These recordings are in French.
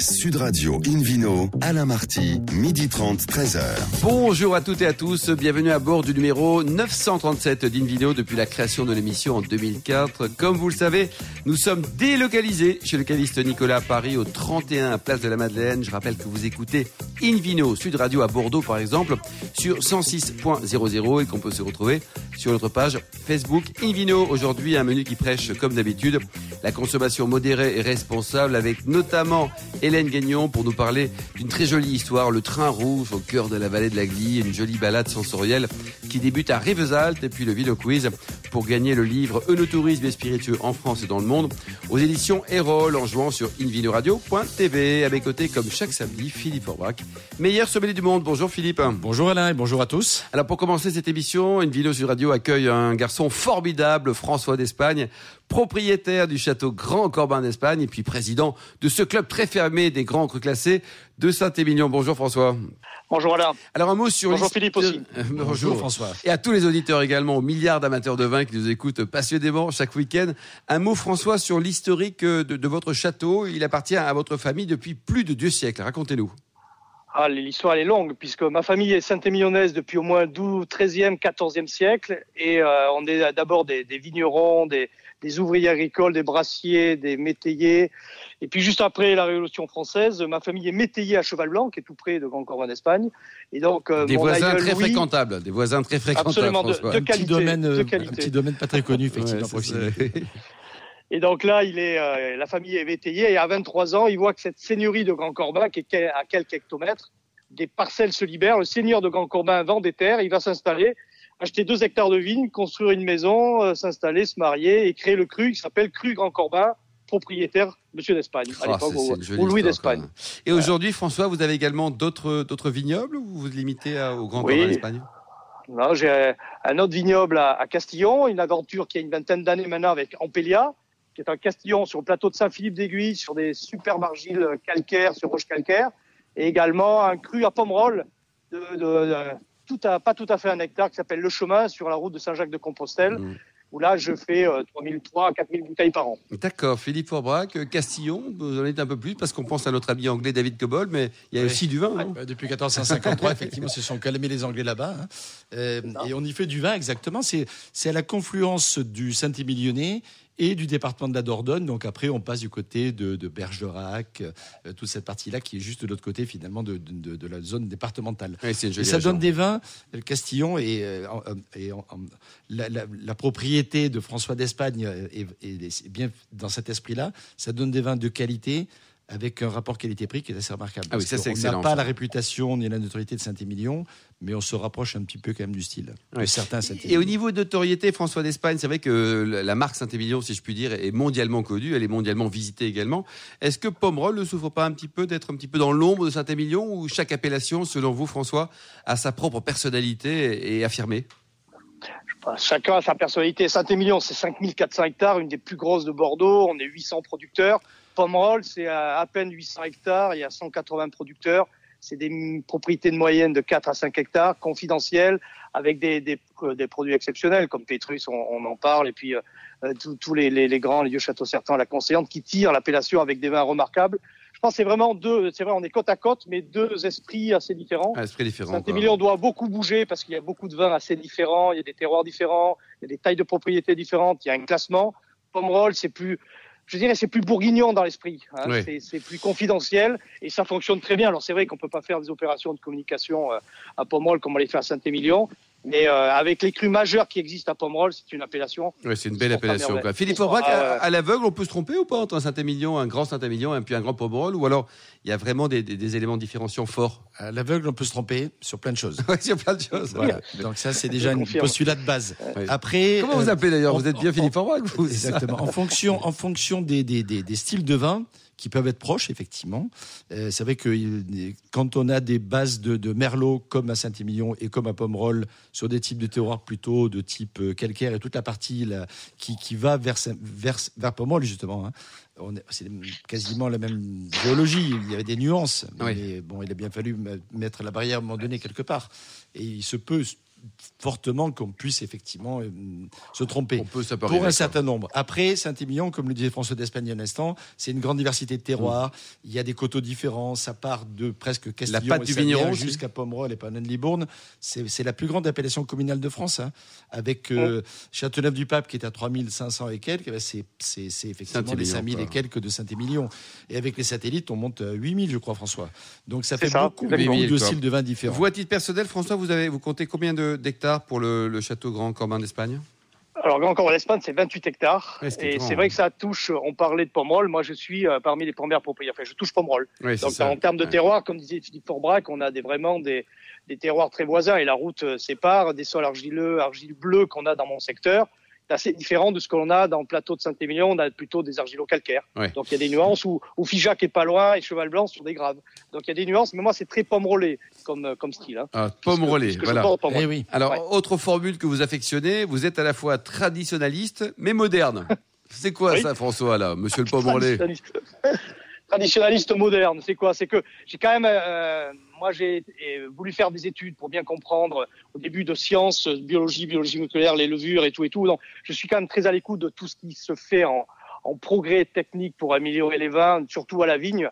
Sud Radio Invino, Alain Marty, midi 30, 13h. Bonjour à toutes et à tous, bienvenue à bord du numéro 937 d'Invino depuis la création de l'émission en 2004. Comme vous le savez, nous sommes délocalisés chez le caviste Nicolas Paris au 31 Place de la Madeleine. Je rappelle que vous écoutez Invino Sud Radio à Bordeaux par exemple sur 106.00 et qu'on peut se retrouver sur notre page Facebook Invino. Aujourd'hui, un menu qui prêche comme d'habitude la consommation modérée et responsable avec notamment Hélène Gagnon pour nous parler d'une très jolie histoire, le train rouge au cœur de la vallée de la Glie, une jolie balade sensorielle qui débute à Rivesaltes et puis le Vino Quiz pour gagner le livre Eunotourisme et spiritueux en France et dans le monde aux éditions Erol en jouant sur invinoradio.tv. À mes côtés, comme chaque samedi, Philippe Forbach, meilleur sommelier du monde. Bonjour Philippe. Bonjour Alain et bonjour à tous. Alors pour commencer cette émission, Invino sur Radio accueille un garçon formidable, François d'Espagne, propriétaire du château Grand Corbin d'Espagne et puis président de ce club très fermé des grands crus classés de Saint-Émilion. Bonjour François. Bonjour Alain. Alors un mot sur Bonjour Philippe aussi. Bonjour. François. Et à tous les auditeurs également, aux milliards d'amateurs de vin qui nous écoutent passionnément chaque week-end. Un mot François sur l'historique de, de votre château. Il appartient à votre famille depuis plus de deux siècles. Racontez-nous. Ah, l'histoire est longue puisque ma famille est saint-émilionnnaise depuis au moins 12, 13e, 14e siècle et euh, on est d'abord des, des, vignerons, des, des, ouvriers agricoles, des brassiers, des métayers. Et puis juste après la Révolution française, ma famille est métayée à Cheval Blanc, qui est tout près de Grand Corps en Espagne. Et donc euh, des voisins très Louis, fréquentables, des voisins très fréquentables. Absolument de, de, qualité, un petit domaine, de qualité. Un petit domaine pas très connu effectivement. Ouais, Et donc là, il est, euh, la famille est métayée et à 23 ans, il voit que cette seigneurie de Grand Corbin, qui est à quelques hectomètres, des parcelles se libèrent. Le seigneur de Grand Corbin vend des terres, il va s'installer, acheter deux hectares de vignes, construire une maison, euh, s'installer, se marier et créer le cru qui s'appelle Cru Grand Corbin, propriétaire Monsieur d'Espagne, à Oh, l'époque, au Louis d'Espagne. Et aujourd'hui, François, vous avez également d'autres d'autres vignobles ou vous vous limitez à- au Grand Oui. Corbin d'Espagne? Là, j'ai un autre vignoble à, à Castillon, une aventure qui a une vingtaine d'années maintenant avec Ampelia, qui est un Castillon sur le plateau de Saint-Philippe d'Aiguille, sur des superbes argiles calcaires, sur roche calcaire, et également un cru à Pomerol, de, de- de- tout à, pas tout à fait un hectare, qui s'appelle Le Chemin, sur la route de Saint-Jacques-de-Compostelle, Mm. où là, je fais euh, 3003 à 4000 bouteilles par an. D'accord, Philippe Forbrac, euh, Castillon, vous en êtes un peu plus parce qu'on pense à notre ami anglais David Cobol, mais il y a Oui. aussi du vin. Euh, Depuis 1453, effectivement, se sont calmés les Anglais là-bas. hein. Euh, et on y fait du vin, exactement. C'est c'est à la confluence du Saint-Émilionnais et du département de la Dordogne. Donc après, on passe du côté de, de Bergerac, euh, toute cette partie-là qui est juste de l'autre côté, finalement, de, de- de la zone départementale. Et ça donne des vins. Le Castillon et, euh, en- et en- en- la, la- la propriété de François d'Espagne euh, est, est- est bien dans cet esprit-là. Ça donne des vins de qualité avec un rapport qualité-prix qui est assez remarquable. Ah oui, ça, c'est excellent, n'a pas ça. la réputation ni la notoriété de Saint-Émilion, mais on se rapproche un petit peu quand même du style de certains Et au niveau de notoriété, François d'Espagne, c'est vrai que la marque Saint-Émilion, si je puis dire, est mondialement connue, elle est mondialement visitée également. Est-ce que Pomerol ne souffre pas un petit peu d'être un petit peu dans l'ombre de Saint-Émilion ou chaque appellation, selon vous, François, a sa propre personnalité et affirmée? Enfin, chacun a sa personnalité. Saint-Émilion, c'est 5400 hectares, une des plus grosses de Bordeaux. On est 800 producteurs. Pomerol, c'est à, à peine 800 hectares. Il y a 180 producteurs. C'est des propriétés de moyenne de 4 à 5 hectares, confidentielles, avec des, des, euh, des produits exceptionnels, comme Pétrus, on, on en parle, et puis euh, euh, tous les, les, les grands, les vieux châteaux certains, la conseillante, qui tirent l'appellation avec des vins remarquables. Je pense que c'est vraiment deux, c'est vrai, on est côte à côte, mais deux esprits assez différents. Un esprit différent. Saint-Émilion doit beaucoup bouger parce qu'il y a beaucoup de vins assez différents, il y a des terroirs différents, il y a des tailles de propriété différentes, il y a un classement. Pomerol, c'est plus, je dirais, c'est plus bourguignon dans l'esprit. hein. Oui. C'est- plus confidentiel et ça fonctionne très bien. Alors c'est vrai qu'on peut pas faire des opérations de communication euh, à Pomerol comme on les fait à Saint-Émilion, mais euh, avec les crus majeurs qui existent à Pomerol, c'est une appellation. Oui, c'est une belle appellation. quoi. Philippe Aubrac, ah, à, l'aveugle, on peut se tromper ou pas entre un Saint-Émilion, un grand Saint-Émilion et puis un grand Pomerol Ou alors, il y a vraiment des, des- des éléments différenciants forts? À l'aveugle, on peut se tromper sur plein de choses. Oui, a plein de choses. Voilà. Donc ça, c'est déjà un postulat de base. Oui. Après, Comment vous euh, appelez d'ailleurs? Vous êtes bien en- Philippe Aubrac Exactement. En fonction, en fonction des, des, des, des styles de vin qui peuvent être proches, effectivement. Euh, c'est vrai que quand on a des bases de, de merlot comme à Saint-Émilion et comme à Pomerol sur des types de terroirs plutôt de type euh, calcaire et toute la partie là, qui, qui va vers, vers, vers Pomerol justement. hein. C'est quasiment la même géologie. Il y avait des nuances, Oui. mais bon, il a bien fallu me- mettre la barrière à un moment donné quelque part. Et il se peut fortement qu'on puisse effectivement euh, se tromper. On peut ça peut Pour un ça. certain nombre. Après, Saint-Émilion, comme le disait François d'Espagne un instant, c'est une grande diversité de terroirs. Il y a des coteaux différents. Ça part de presque Castillon pâte et du vigneron jusqu'à Pomerol et Pannon-Libourne. C'est c'est la plus grande appellation communale de France. hein. Avec euh, Châteauneuf-du-Pape qui est à 3500 et quelques, eh ben, c'est effectivement les Saint-Émilion, 5000 et quelques de Saint-Émilion. Et avec les satellites, on monte à 8000, je crois, François. Donc ça fait ça, beaucoup, de 8000, quoi. styles de vins différents. Vous, à titre personnel, François, vous, avez, vous comptez combien de- d'hectares pour le, le château Grand Corbin d'Espagne Alors, Grand Corps d'Espagne, c'est 28 hectares. Ouais, et c'est vrai que ça touche, on parlait de Pomerol, moi je suis euh, parmi les premières propriétaires. Enfin, je touche Pomerol. Donc, ça. en termes de Ouais. terroir, comme disait Philippe Forbrac, on a des, vraiment des, des terroirs très voisins et la route euh, sépare des sols argileux, argile bleu qu'on a dans mon secteur. C'est assez différent de ce que l'on a dans le plateau de Saint-Émilion. On a plutôt des argilo-calcaires. Ouais. Donc, il y a des nuances où, où Figeac est pas loin et Cheval Blanc sur des graves. Donc, il y a des nuances, mais moi, c'est très pomme-rolé comme, euh, comme style. Hein. Ah, pomme voilà. porte Pomerol. Eh oui. Alors, Ouais. autre formule que vous affectionnez, vous êtes à la fois traditionnaliste, mais moderne. C'est quoi Oui. ça, François, là, monsieur le pomme relais Traditionnaliste. Moderne, c'est quoi? C'est que j'ai quand même, euh, moi j'ai euh, voulu faire des études pour bien comprendre au début de sciences, biologie, biologie moléculaire, les levures et tout et tout. Donc je suis quand même très à l'écoute de tout ce qui se fait en, progrès technique pour améliorer les vins, surtout à la vigne.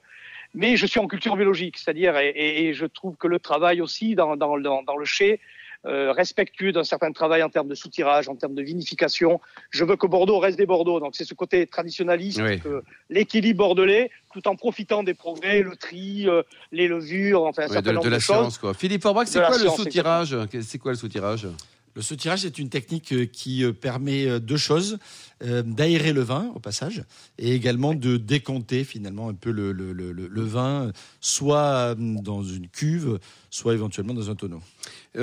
Mais je suis en culture biologique, c'est-à-dire et je trouve que le travail aussi dans, dans, dans, dans le chai euh, respectueux d'un certain travail en termes de soutirage, en termes de vinification. Je veux que Bordeaux reste des Bordeaux. Donc c'est ce côté traditionnaliste, Oui. que l'équilibre bordelais, tout en profitant des progrès, le tri, euh, les levures, enfin certain de, nombre de de, la choses. science, quoi. Philippe Forbrac, c'est la quoi le soutirage C'est quoi le soutirage? Le soutirage est une technique euh, qui euh, permet euh, deux choses d'aérer le vin au passage et également de décompter finalement un peu le, vin, soit dans une cuve, soit éventuellement dans un tonneau.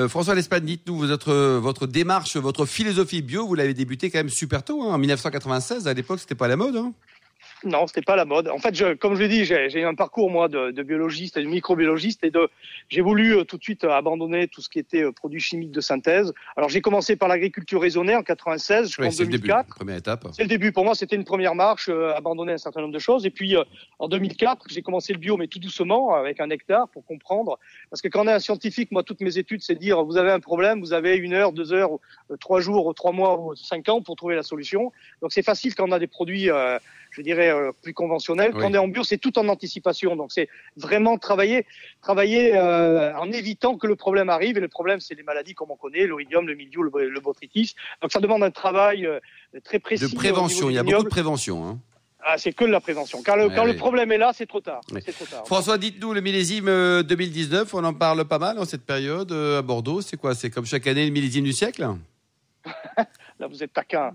François L'Espagne, dites-nous votre, votre démarche, votre philosophie bio, vous l'avez débuté quand même super tôt, hein, en 1996. À l'époque, c'était pas la mode. Hein Non, c'était pas la mode. En fait, je, comme je l'ai dit, j'ai j'ai eu un parcours moi de, de biologiste et de microbiologiste et de j'ai voulu euh, tout de suite euh, abandonner tout ce qui était euh, produits chimiques de synthèse. Alors j'ai commencé par l'agriculture raisonnée en 96 jusqu'en Oui, c'est le début, 2004. première étape. C'est le début. Pour moi, c'était une première marche, euh, abandonner un certain nombre de choses. Et puis, en 2004, j'ai commencé le bio, mais tout doucement, avec un hectare, pour comprendre. Parce que quand on est un scientifique, moi, toutes mes études, c'est de dire, vous avez un problème, vous avez une heure, deux heures, trois jours, trois mois cinq ans pour trouver la solution. Donc, c'est facile quand on a des produits, euh, je dirais, euh, plus conventionnels. Oui. Quand on est en bio, c'est tout en anticipation. Donc, c'est vraiment travailler, travailler euh, en évitant que le problème arrive. Et le problème, c'est les maladies comme on connaît, l'oïdium, le mildiou, le, le botrytis. Donc, ça demande un travail euh, très précis. De prévention, il y a beaucoup de prévention. Hein. Ah, c'est que de la prévention. Quand le, Ouais, quand ouais. le problème est là, c'est trop tard. Ouais. C'est trop tard. François, dites-nous, le millésime euh, 2019, on en parle pas mal en cette période à Bordeaux. C'est quoi? C'est comme chaque année le millésime du siècle? Là, vous êtes taquin.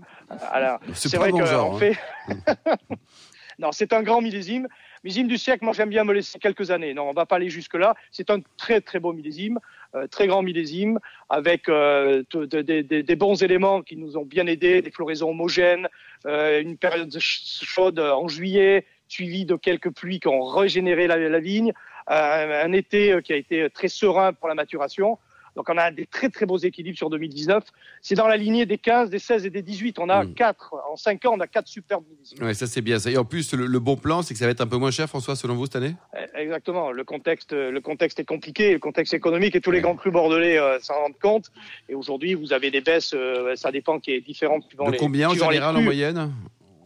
Alors, C'est vrai mon que genre, on hein. fait. non, c'est un grand millésime. Millésime du siècle, moi j'aime bien me laisser quelques années. Non, on va pas aller jusque là. C'est un très très beau millésime, euh, très grand millésime, avec euh, de- de- de- de- des bons éléments qui nous ont bien aidés, des floraisons homogènes, euh, une période ch- chaude en juillet, suivie de quelques pluies qui ont régénéré la, la vigne, un été qui a été très serein pour la maturation. Donc on a des très très beaux équilibres sur 2019. C'est dans la lignée des 15, des 16 et des 18. On a Mm. quatre en 5 ans, on a quatre superbes millésimes. Ouais, ça c'est bien. Ça. Et en plus, le, le bon plan, c'est que ça va être un peu moins cher, François, selon vous, cette année? Eh, Exactement. Le contexte, le contexte est compliqué, le contexte économique et tous les grands crus bordelais euh, s'en rendent compte. Et aujourd'hui, vous avez des baisses, euh, ça dépend qui est différent suivant De les. combien en général en moyenne?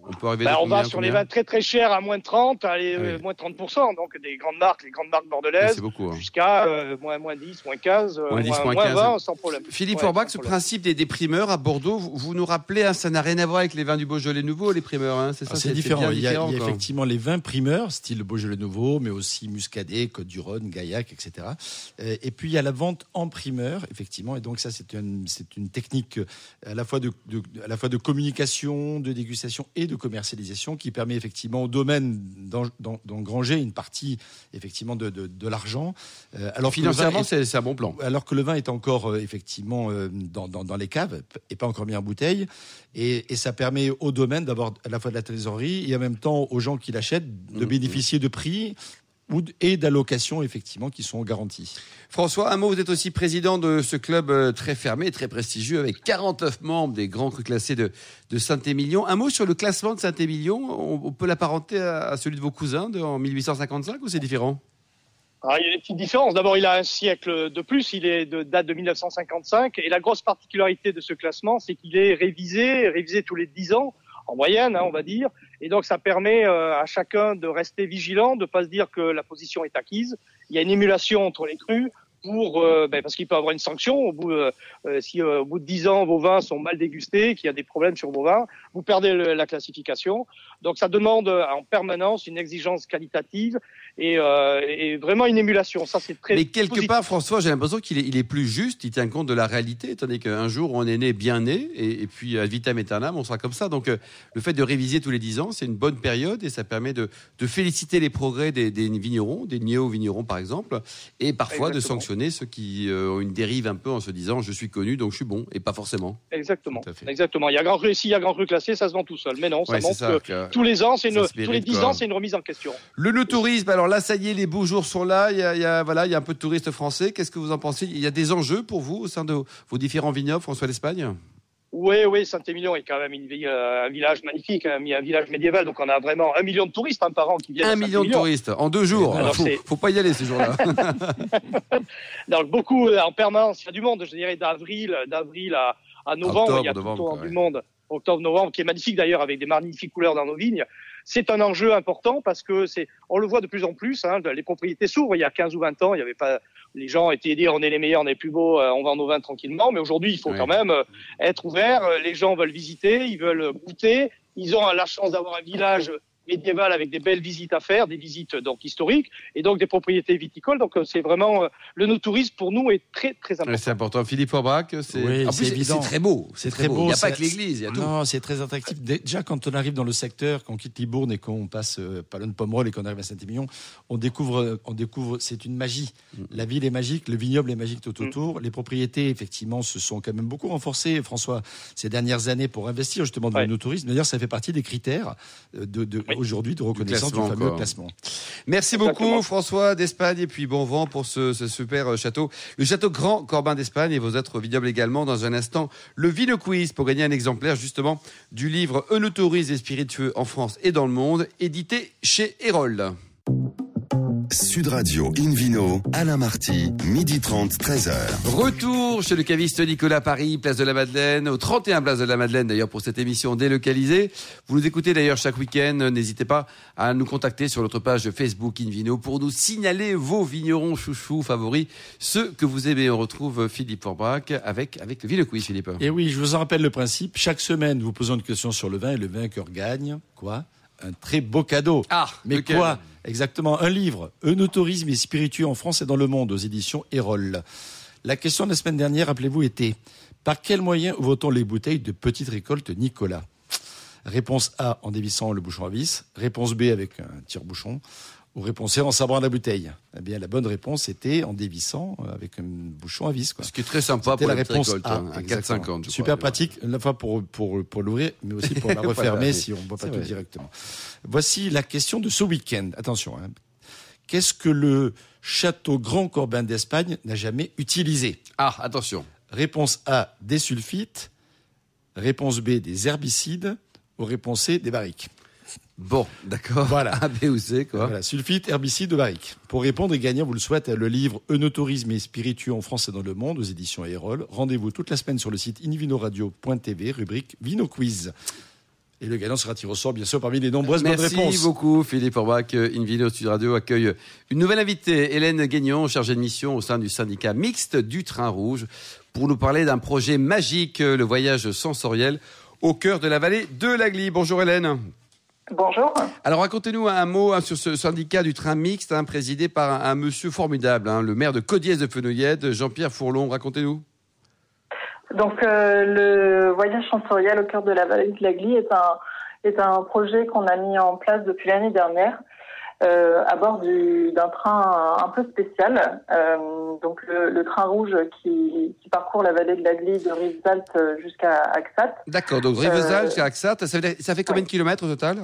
On peut arriver à on va sur les vins très très chers à moins de 30, allez, euh, Oui. moins de 30%, donc des grandes marques, les grandes marques bordelaises, C'est beaucoup. hein. jusqu'à euh, moins, moins 10, moins 15, euh, Moins 10, moins moins 15. 20, sans problème. Philippe Ouais, Forbach, sans ce problème. principe des, des primeurs à Bordeaux, vous, vous nous rappelez, hein, ça n'a rien à voir avec les vins du Beaujolais nouveau, les primeurs, hein, c'est ça Alors, C'est différent. Il y a, différent, il y a quoi. effectivement les vins primeurs, style Beaujolais Nouveau, mais aussi Muscadet, Côte du Rhône, Gaillac, etc. Et puis il y a la vente en primeur, effectivement. Et donc ça, c'est une, technique à la fois de, de- à la fois de communication, de dégustation et de commercialisation qui permet effectivement au domaine d'en- d'en- d'engranger une partie effectivement de, de, de l'argent. Euh, alors que le vin Financièrement, est- c'est un bon plan. alors que le vin est encore euh, effectivement euh, dans, dans- dans les caves et pas encore mis en bouteille. Et, et ça permet au domaine d'avoir à la fois de la trésorerie et en même temps aux gens qui l'achètent de Mhm. bénéficier de prix et d'allocations effectivement qui sont garanties. François, un mot, vous êtes aussi président de ce club euh, très fermé, très prestigieux, avec 49 membres des grands crus classés de, de Saint-Émilion. Un mot sur le classement de Saint-Émilion, on, on peut l'apparenter à, à celui de vos cousins de, en 1855 ou c'est différent? Alors, il y a des petites différences. D'abord, il a un siècle de plus. Il est de date de 1955. Et la grosse particularité de ce classement, c'est qu'il est révisé, révisé tous les 10 ans, en moyenne, hein, on va dire. Et donc, ça permet euh, à chacun de rester vigilant, de pas se dire que la position est acquise. Il y a une émulation entre les crus pour euh, ben, parce qu'il peut avoir une sanction au bout euh, euh, si au bout de 10 ans vos vins sont mal dégustés, qu'il y a des problèmes sur vos vins, vous perdez la classification. Donc ça demande en permanence une exigence qualitative et, et vraiment une émulation. Ça c'est très. Mais quelque positif. part, François, j'ai l'impression qu'il est, il est plus juste. Il tient compte de la réalité, étant donné qu'un jour on est né bien né et, et puis à vitam aeternam, on sera comme ça. Donc le fait de réviser tous les 10 ans, c'est une bonne période et ça permet de, de féliciter les progrès des, des vignerons, des néo-vignerons par exemple, et parfois de sanctionner ceux qui euh, ont une dérive un peu en se disant je suis connu donc je suis bon et pas forcément. Exactement. Exactement. Il y a grand cru, s'il y a grand cru classé, ça se vend tout seul. Mais non, ça Ouais, montre ça, que tous les ans, c'est tous les mérite, 10 quoi. ans, c'est une remise en question. Le no tourisme, alors là, ça y est, les beaux jours sont là. Il y a, il y a- voilà, il y a un peu de touristes français. Qu'est-ce que vous en pensez? Il y a des enjeux pour vous au sein de vos différents vignobles, François d'Espagne? Oui, oui, Saint-Émilion est quand même une ville, euh, un village magnifique, un, un village médiéval. Donc on a vraiment un million de touristes hein, par an qui viennent. Un million de touristes en deux jours. Alors, faut, faut pas y aller ces jours-là. Donc beaucoup euh, en permanence, il y a du monde. Je dirais d'avril, d'avril à, à novembre, Octobre, il y a tout novembre, du ouais. monde. Octobre, novembre, qui est magnifique d'ailleurs, avec des magnifiques couleurs dans nos vignes. C'est un enjeu important parce que c'est, on le voit de plus en plus. Hein, les propriétés s'ouvrent. Il y a 15 ou 20 ans, il y avait pas, les gens étaient dit on est les meilleurs, on est les plus beaux, euh, on vend nos vins tranquillement. Mais aujourd'hui, il faut quand même euh, être ouvert. Euh, Les gens veulent visiter, ils veulent goûter. Ils ont la chance d'avoir un village médiéval avec des belles visites à faire, des visites donc historiques et donc des propriétés viticoles. Donc euh, c'est vraiment euh, le no-tourisme pour nous est très très important. C'est important. Philippe Aubrac, c'est Oui, c'est très beau. C'est très beau. Il n'y a pas que l'église, il y a tout. Non, c'est très attractif. Déjà, quand on arrive dans le secteur, qu'on quitte Libourne et qu'on passe euh, Palonne Pomerol et qu'on arrive à Saint-Émilion, on découvre, on découvre, c'est une magie. Mm. La ville est magique, le vignoble est magique tout autour. Les propriétés, effectivement, se sont quand même beaucoup renforcées, François, ces dernières années pour investir justement dans Ouais. le tourisme. D'ailleurs, ça fait partie des critères de, de- Oui. aujourd'hui de reconnaissance du, classement, fameux classement. Merci Exactement. beaucoup François d'Espagne et puis bon vent pour ce, ce super euh, château. Le château Grand Corbin d'Espagne et vos autres vignobles également. Dans un instant, le Vino Quiz pour gagner un exemplaire justement du livre Eunotourisme et spiritueux en France et dans le monde, édité chez Hérold. Sud Radio Invino, Alain Marty, midi 30, 13h. Retour chez le caviste Nicolas Paris, place de la Madeleine, au 31 place de la Madeleine d'ailleurs pour cette émission délocalisée. Vous nous écoutez d'ailleurs chaque week-end, n'hésitez pas à nous contacter sur notre page Facebook Invino pour nous signaler vos vignerons chouchous favoris, ceux que vous aimez. On retrouve Philippe Forbrac avec, avec le Ville Quiz, Philippe. Et oui, je vous en rappelle le principe. Chaque semaine, nous vous posons une question sur le vin et le vainqueur gagne quoi? Un très beau cadeau. Ah, Mais lequel? quoi? Exactement, un livre, Eunotourisme et spiritueux en France et dans le monde, aux éditions Erol. La question de la semaine dernière, rappelez-vous, était par quel moyen ouvre-t-on les bouteilles de petite récolte Nicolas? Réponse A, en dévissant le bouchon à vis. Réponse B, avec un tire-bouchon. Ou réponse C, en sabrant la bouteille. Eh bien, la bonne réponse était en dévissant euh, avec un bouchon à vis. Quoi. Ce qui est très sympa pour la réponse récolte, A. hein, à exactement. 4,50. je Super crois. pratique, à la fois pour, pour, pour l'ouvrir, mais aussi pour la Voilà. refermer si on ne boit pas tout vrai. directement. Voici la question de ce week-end. Attention. hein. Qu'est-ce que le château Grand Corbin d'Espagne n'a jamais utilisé? Ah, attention. Réponse A, des sulfites. Réponse B, des herbicides. Ou réponse C, des barriques. Bon, d'accord. Voilà. A, B ou C, quoi. Voilà, sulfite, herbicide, de barrique. Pour répondre et gagner, vous le souhaite, le livre Eunotourisme et spiritueux en France et dans le monde aux éditions Erol. Rendez-vous toute la semaine sur le site invinoradio.tv, rubrique Vino Quiz. Et le gagnant sera tiré au sort, bien sûr, parmi les nombreuses bonnes Merci réponses. beaucoup, Philippe Orbach. Invino Sud Radio accueille une nouvelle invitée, Hélène Guignon, chargée de mission au sein du syndicat mixte du Train Rouge, pour nous parler d'un projet magique, le voyage sensoriel au cœur de la vallée de l'Agly. Bonjour Hélène. Bonjour. Alors racontez-nous un mot hein, sur ce syndicat du train mixte, hein, présidé par un, un monsieur formidable, hein, le maire de Codiès de Fenouillette, Jean-Pierre Fourlon. Racontez-nous. Donc euh, le voyage sensoriel au cœur de la vallée de l'Agly est un est un projet qu'on a mis en place depuis l'année dernière euh, à bord du- d'un train un peu spécial. Euh, donc le, le train rouge qui, qui parcourt la vallée de l'Agly de Rivesaltes jusqu'à Axat. D'accord, donc Rivesaltes Euh, jusqu'à Axat, ça fait, ça fait combien de kilomètres au total?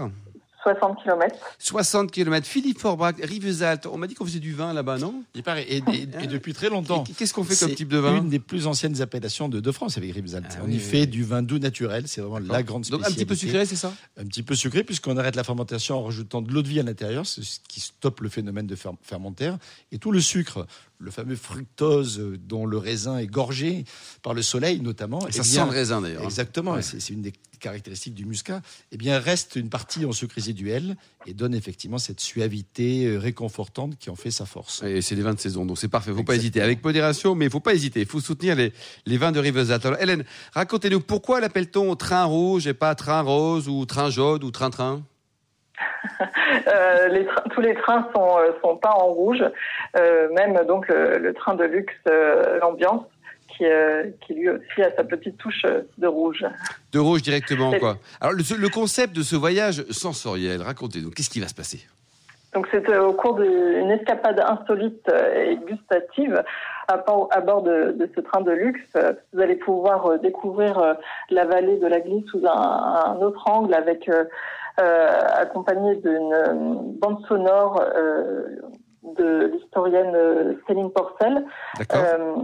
60 km. 60 km. Philippe Forbrac, Rivesaltes. On m'a dit qu'on faisait du vin là-bas, non? Il paraît, et, et- et depuis très longtemps. Qu'est-ce qu'on fait comme type de vin? Une des plus anciennes appellations de, de France avec Rivesaltes. Ah on oui, y oui, fait du vin doux naturel, c'est vraiment la grande Donc spécialité. un petit peu sucré, c'est ça? Un petit peu sucré puisqu'on arrête la fermentation en rajoutant de l'eau de vie à l'intérieur, ce qui stoppe le phénomène de fer- fermentaire. Et tout le sucre, le fameux fructose euh, dont le raisin est gorgé par le soleil notamment. Ça eh sent bien, le raisin d'ailleurs. Exactement, Ouais. c'est c'est une des caractéristiques du muscat. Eh bien, reste une partie en sucre résiduel et donne effectivement cette suavité euh, réconfortante qui en fait sa force. Et c'est des vins de saison, donc c'est parfait. Faut pas hésiter. Avec modération, mais il faut pas hésiter. Il faut soutenir les, les vins de Rivesaltes. Alors, Hélène, racontez-nous pourquoi l'appelle-t-on train rouge et pas train rose ou train jaune ou train-train Euh, les trains- tous les trains sont, euh, sont peints en rouge, euh, même donc le, le train de luxe euh, l'ambiance qui, euh, qui lui aussi a sa petite touche euh, de rouge. De rouge directement, quoi. Alors, le, le concept de ce voyage sensoriel, racontez-nous. Qu'est-ce qui va se passer? Donc c'est euh, au cours d'une escapade insolite et gustative à, bord- à bord de, de ce train de luxe. Vous allez pouvoir découvrir la vallée de la Glisse sous un, un autre angle avec euh, accompagné d'une bande sonore euh, de l'historienne Céline Porcel. D'accord Euh,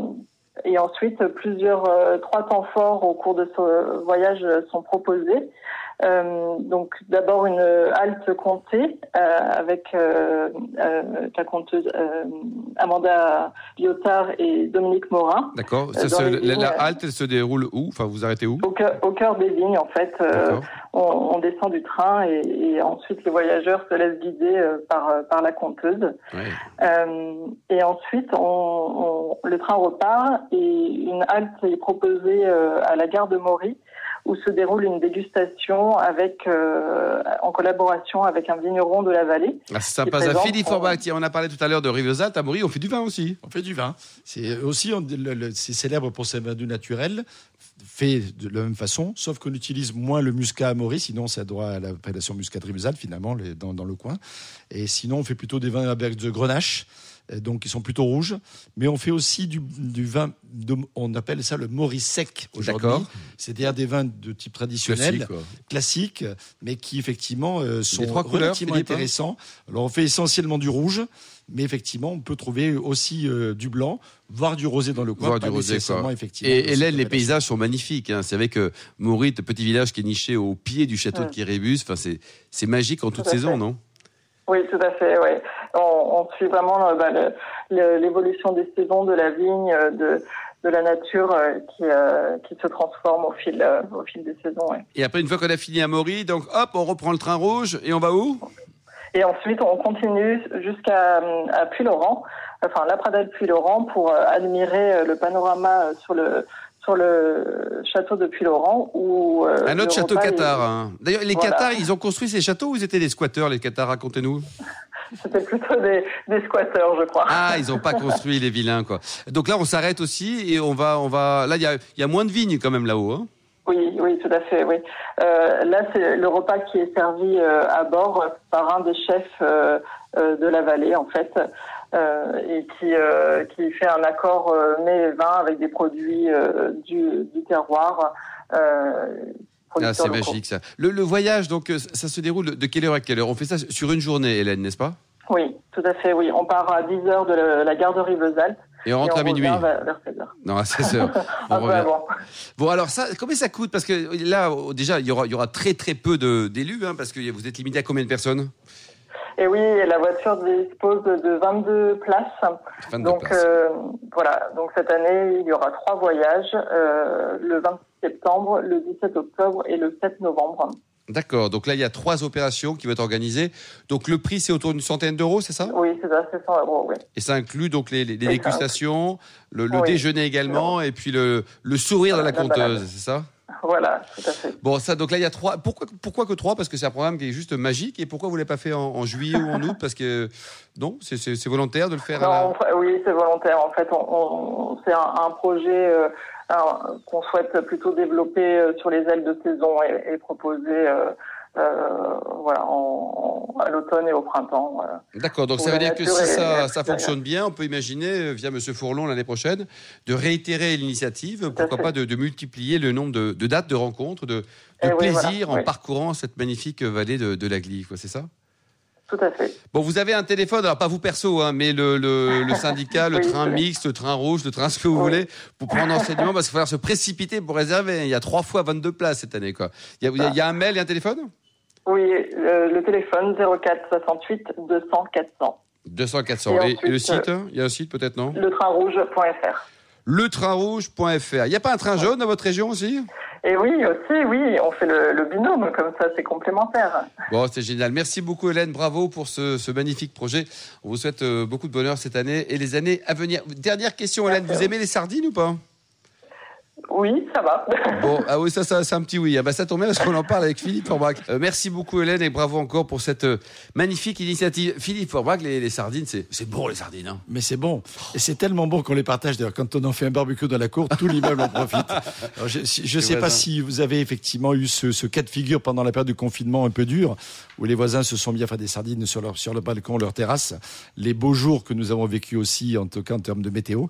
et ensuite, plusieurs euh, trois temps forts au cours de ce voyage sont proposés. Euh, donc, d'abord une halte comptée euh, avec euh, la conteuse Amanda Lyotard et Dominique Morin. D'accord. La, halte, elle se déroule où? Enfin, vous arrêtez où? Au cœur, au cœur des vignes, en fait, on, on descend du train et, et ensuite les voyageurs se laissent guider par, par la conteuse. Et ensuite, on, on- le train repart et une halte est proposée à la gare de Maury où se déroule une dégustation avec, euh, en collaboration avec un vigneron de la vallée. Ah, Ça, présente Philippe son- Forbach, on a parlé tout à l'heure de Rivesaltes. À Maury, on fait du vin aussi. On fait du vin. C'est aussi on- le- le- c'est célèbre pour ses vins doux naturels, fait de la même façon, sauf qu'on utilise moins le muscat à Maurice, sinon ça doit à l'appellation muscat de Rivesaltes finalement les- dans, dans le coin. Et sinon on fait plutôt des vins à berge de Grenache. Euh, Donc, ils sont plutôt rouges, mais on fait aussi du, du vin, de- on appelle ça le Maurice sec aujourd'hui. C'est-à-dire des vins de type traditionnel, Classique, mais qui effectivement euh, sont relativement hein intéressants. Alors on fait essentiellement du rouge, mais effectivement on peut trouver aussi euh, du blanc, voire du rosé dans le coin. Voire du rosé, quoi. effectivement. Et cette Hélène, les paysages sont magnifiques. Hein. C'est avec euh, Maury, le petit village qui est niché au pied du château Ouais. de Kirébus. Enfin, c'est, c'est magique en toute Tout saison, fait. non? Oui, tout à fait. Ouais. On, on suit vraiment euh, bah, l'évolution des saisons de la vigne, euh, de, de la nature euh, qui, euh, qui se transforme au fil, euh, au fil des saisons. ouais. Et après, une fois qu'on a fini à Maury, donc hop, on reprend le train rouge et on va où? Et ensuite, on continue jusqu'à à Puy-Laurent, enfin la Pradelle Puy-Laurent, pour admirer le panorama sur le sur le château de Puy-Laurent. Où Un autre château est- Qatar. hein. D'ailleurs, les Voilà. Qatars, ils ont construit ces châteaux ou ils étaient des squatteurs, les Qatars Racontez-nous? C'était plutôt des, des squatteurs, je crois. Ah, ils n'ont pas construit les vilains, quoi. Donc là, on s'arrête aussi et on va, on va. Là, il y a, y a moins de vignes quand même là-haut. Hein. Oui, oui, tout à fait, oui. Euh, là, c'est le repas qui est servi euh, à bord par un des chefs euh, de la vallée, en fait, et qui, qui fait un accord mets et vin avec des produits du, du terroir. Ah, c'est magique ça. Le, le voyage, donc, euh, ça se déroule de quelle heure à quelle heure? On fait ça sur une journée, Hélène, n'est-ce pas? Oui, tout à fait, oui. On part à 10 heures de la, la gare de Rivesaltes. Et on rentre et à minuit. vers, vers 16 heures. Non, à 16 heures. On Un peu revient. avant. Bon, alors ça, combien ça coûte? Parce que là, déjà, il y aura, il y aura très très peu de- d'élus, hein, parce que vous êtes limité à combien de personnes? Et oui, la voiture dispose de 22 places. 22 Donc places. euh, voilà, donc cette année, il y aura trois voyages, euh, le 26 septembre, le 17 octobre et le 7 novembre. D'accord, donc là, il y a trois opérations qui vont être organisées. Donc le prix, c'est autour d'une centaine d'euros, c'est ça? Oui, c'est ça, c'est 100 euros, oui. Et ça inclut donc les, dégustations, le, le Oui. déjeuner également, et puis le, le sourire de la La conteuse, c'est ça? Voilà, tout à fait. Bon, ça, donc là, il y a trois. Pourquoi, pourquoi que trois? Parce que c'est un programme qui est juste magique. Et pourquoi vous ne l'avez pas fait en, en juillet ou en août? Parce que non, c'est- volontaire de le faire. à la- Non, on- oui, c'est volontaire. En fait, on, on- c'est un, un projet euh, qu'on souhaite plutôt développer euh, sur les ailes de saison et, et proposer euh, voilà, à l'automne et au printemps. D'accord, donc ça veut dire que si ça, ça fonctionne bien, on peut imaginer, via M. Fourlon l'année prochaine, de réitérer l'initiative, pourquoi pas de, multiplier le nombre de, dates de rencontres, de, de eh plaisir en parcourant cette magnifique vallée de, de la Glie, c'est ça? Tout à fait. Bon, vous avez un téléphone, alors pas vous perso, hein, mais le, le, syndicat, le train mixte, le train rouge, le train ce que vous voulez, pour prendre enseignement, parce qu'il va falloir se précipiter pour réserver. Il y a trois fois 22 places cette année. Quoi. Il, y a, il y a un mail et un téléphone? Oui, le, téléphone 04 68 200 400. 200 400. Et, le site Il y a un site peut-être, non Le trainrouge.fr. Le trainrouge.fr. Il n'y a pas un train jaune dans votre région aussi? Et oui, aussi, oui, on fait le, binôme, comme ça, c'est complémentaire. Bon, c'est génial. Merci beaucoup, Hélène. Bravo pour ce, magnifique projet. On vous souhaite euh, beaucoup de bonheur cette année et les années à venir. Dernière question, Hélène. Vous aimez les sardines ou pas? Oui, ça va. Bon, ah oui, ça, ça c'est un petit oui. Ah bah, ça tombe bien parce qu'on en parle avec Philippe Forbrac. Euh, merci beaucoup, Hélène, et bravo encore pour cette euh, magnifique initiative. Philippe Forbrac, les, sardines, c'est bon, les sardines. Hein. Mais c'est bon. Et c'est tellement bon qu'on les partage. D'ailleurs, quand on en fait un barbecue dans la cour, tout l'immeuble en profite. je ne sais pas si vous avez effectivement eu ce, cas de figure pendant la période du confinement un peu dur, où les voisins se sont mis à faire des sardines sur, leur, sur le balcon, leur terrasse. Les beaux jours que nous avons vécu aussi, en tout cas en termes de météo.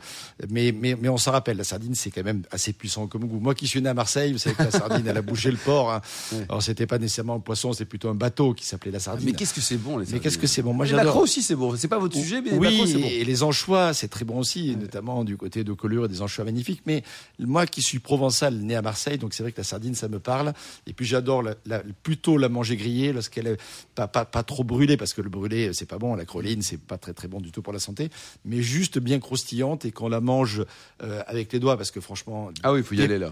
Mais, mais, mais on s'en rappelle, la sardine, c'est quand même assez puissant comme goût. Moi qui suis né à Marseille, vous savez que la sardine, elle a bouché le port. Hein. Alors c'était pas nécessairement un poisson, c'était plutôt un bateau qui s'appelait la sardine. Mais qu'est-ce que c'est bon les sardines Mais qu'est-ce que c'est bon? Moi j'adore. aussi c'est bon. C'est pas votre sujet, mais oui, c'est bon. et les anchois c'est très bon aussi, notamment du côté de Collure, des anchois magnifiques. Mais moi qui suis provençal, né à Marseille, donc c'est vrai que la sardine ça me parle. Et puis j'adore plutôt la manger grillée lorsqu'elle est pas, pas, pas trop brûlée parce que le brûlé c'est pas bon. La croline c'est pas très très bon du tout pour la santé, mais juste bien croustillante et qu'on la mange euh, avec les doigts parce que franchement. Ah oui, il faut y aller là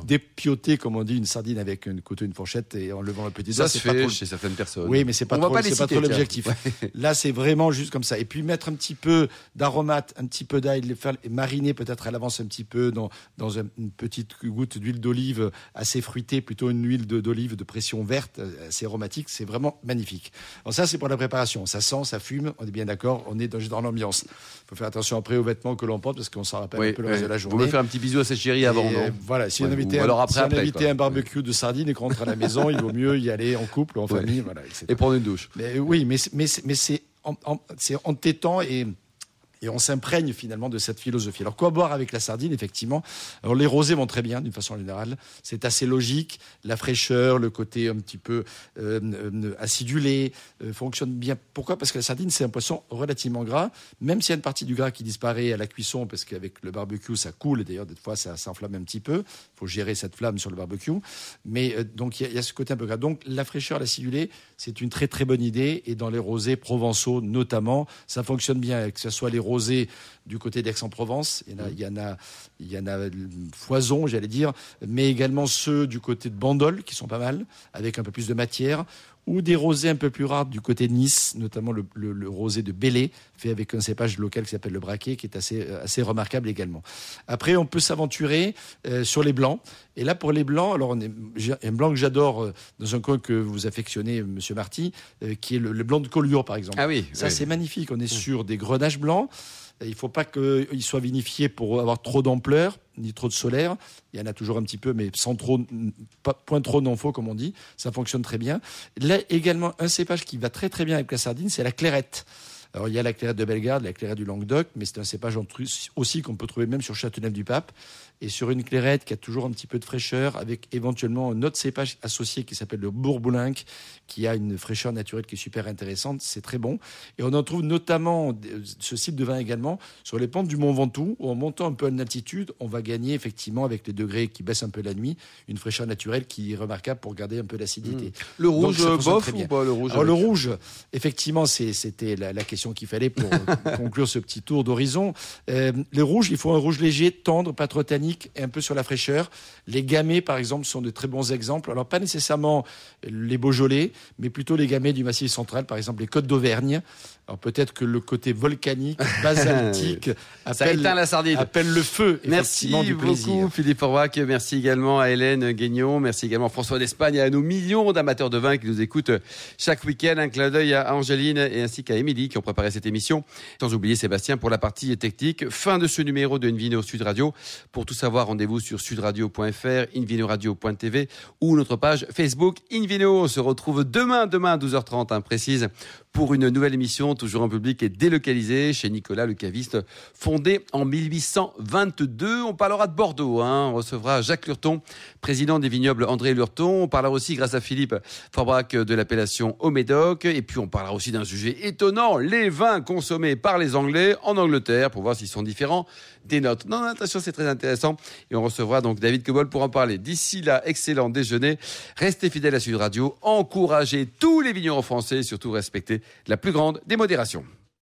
comme on dit, une sardine avec une couteau, une fourchette et en levant le petit doigt. Ça se fait trop... chez certaines personnes. Oui, mais c'est pas, trop, pas, pas trop l'objectif. Là, c'est vraiment juste comme ça. Et puis mettre un petit peu d'aromates, un petit peu d'ail, les faire mariner peut-être à l'avance un petit peu dans, dans une petite goutte d'huile d'olive assez fruitée, plutôt une huile d'olive de pression verte, assez aromatique. C'est vraiment magnifique. Alors ça, c'est pour la préparation. Ça sent, ça fume. On est bien d'accord. On est dans, dans l'ambiance. Il faut faire attention après aux vêtements que l'on porte parce qu'on s'en rappelle un peu le reste de la journée. Vous voulez faire un petit bisou à cette chérie avant, non? Voilà. Si on invitait, alors après, inviter un barbecue de sardines et qu'on rentre à la maison, il vaut mieux y aller en couple, en famille, voilà, Et prendre une douche. Mais oui, mais, mais, mais c'est en, en, entêtant et et on s'imprègne finalement de cette philosophie. Alors quoi boire avec la sardine Effectivement, alors les rosés vont très bien d'une façon générale. C'est assez logique. La fraîcheur, le côté un petit peu euh, euh, acidulé euh, fonctionne bien. Pourquoi? Parce que la sardine c'est un poisson relativement gras, même s'il y a une partie du gras qui disparaît à la cuisson, parce qu'avec le barbecue ça coule. D'ailleurs, des fois ça s'enflamme un petit peu. Il faut gérer cette flamme sur le barbecue. Mais donc il y, a ce côté un peu gras. Donc la fraîcheur, l'acidulé, c'est une très très bonne idée. Et dans les rosés provençaux notamment, ça fonctionne bien, que ce soit les rosés du côté d'Aix-en-Provence. Il, y en a, il y en a, foison, j'allais dire, mais également ceux du côté de Bandol, qui sont pas mal, avec un peu plus de matière, ou des rosés un peu plus rares du côté de Nice, notamment le, rosé de Bélé, fait avec un cépage local qui s'appelle le braquet, qui est assez, euh, assez remarquable également. Après, on peut s'aventurer euh, sur les blancs. Et là, pour les blancs, alors on est, un blanc que j'adore euh, dans un coin que vous affectionnez, Monsieur Marty, qui est le, blanc de Collioure, par exemple. Ah oui. Ça, c'est magnifique. On est sur des grenages blancs. Il ne faut pas qu'il soit vinifié pour avoir trop d'ampleur, ni trop de solaire. Il y en a toujours un petit peu, mais point trop non faux, comme on dit. Ça fonctionne très bien. Là, également, un cépage qui va très très bien avec la sardine, c'est la clairette. Alors, il y a la clairette de Bellegarde, la clairette du Languedoc, mais c'est un cépage aussi qu'on peut trouver même sur Châteauneuf-du-Pape et sur une clairette qui a toujours un petit peu de fraîcheur, avec éventuellement un autre cépage associé qui s'appelle le Bourboulinque, qui a une fraîcheur naturelle qui est super intéressante. C'est très bon. Et on en trouve notamment ce type de vin également sur les pentes du Mont Ventoux, où en montant un peu en altitude, on va gagner effectivement, avec les degrés qui baissent un peu la nuit, une fraîcheur naturelle qui est remarquable pour garder un peu l'acidité. Mmh. Le rouge bof ou pas le rouge Alors, Le rouge, effectivement, c'était la, question qu'il fallait pour conclure ce petit tour d'horizon. Euh, le rouge, il faut un rouge léger, tendre, pas trop tannique et un peu sur la fraîcheur. Les gamets, par exemple, sont de très bons exemples. Alors, pas nécessairement les Beaujolais, mais plutôt les gamets du Massif central, par exemple les Côtes d'Auvergne. Alors peut-être que le côté volcanique, basaltique, appelle, éteint la sardine. appelle le feu. Merci plaisir. beaucoup Philippe Forbach, merci également à Hélène Guignon, merci également à François d'Espagne et à nos millions d'amateurs de vin qui nous écoutent chaque week-end. Un clin d'œil à Angeline et ainsi qu'à Émilie qui ont préparé cette émission. Sans oublier Sébastien pour la partie technique. Fin de ce numéro de Invino Sud Radio. Pour tout savoir, rendez-vous sur sudradio.fr, invinoradio.tv ou notre page Facebook Invino. On se retrouve demain, demain à 12h30, hein, précise, pour une nouvelle émission, toujours en public et délocalisée chez Nicolas le caviste, fondé en 1822. On parlera de Bordeaux. Hein. On recevra Jacques Lurton, président des vignobles André Lurton. On parlera aussi, grâce à Philippe Forbrac, de l'appellation au Médoc. Et puis on parlera aussi d'un sujet étonnant, les vins consommés par les Anglais en Angleterre, pour voir s'ils sont différents des nôtres. Non, attention, c'est très intéressant. Et on recevra donc David Cobol pour en parler. D'ici là, excellent déjeuner. Restez fidèles à Sud Radio. Encouragez tous les vignerons français et surtout respectez la plus grande des modérations.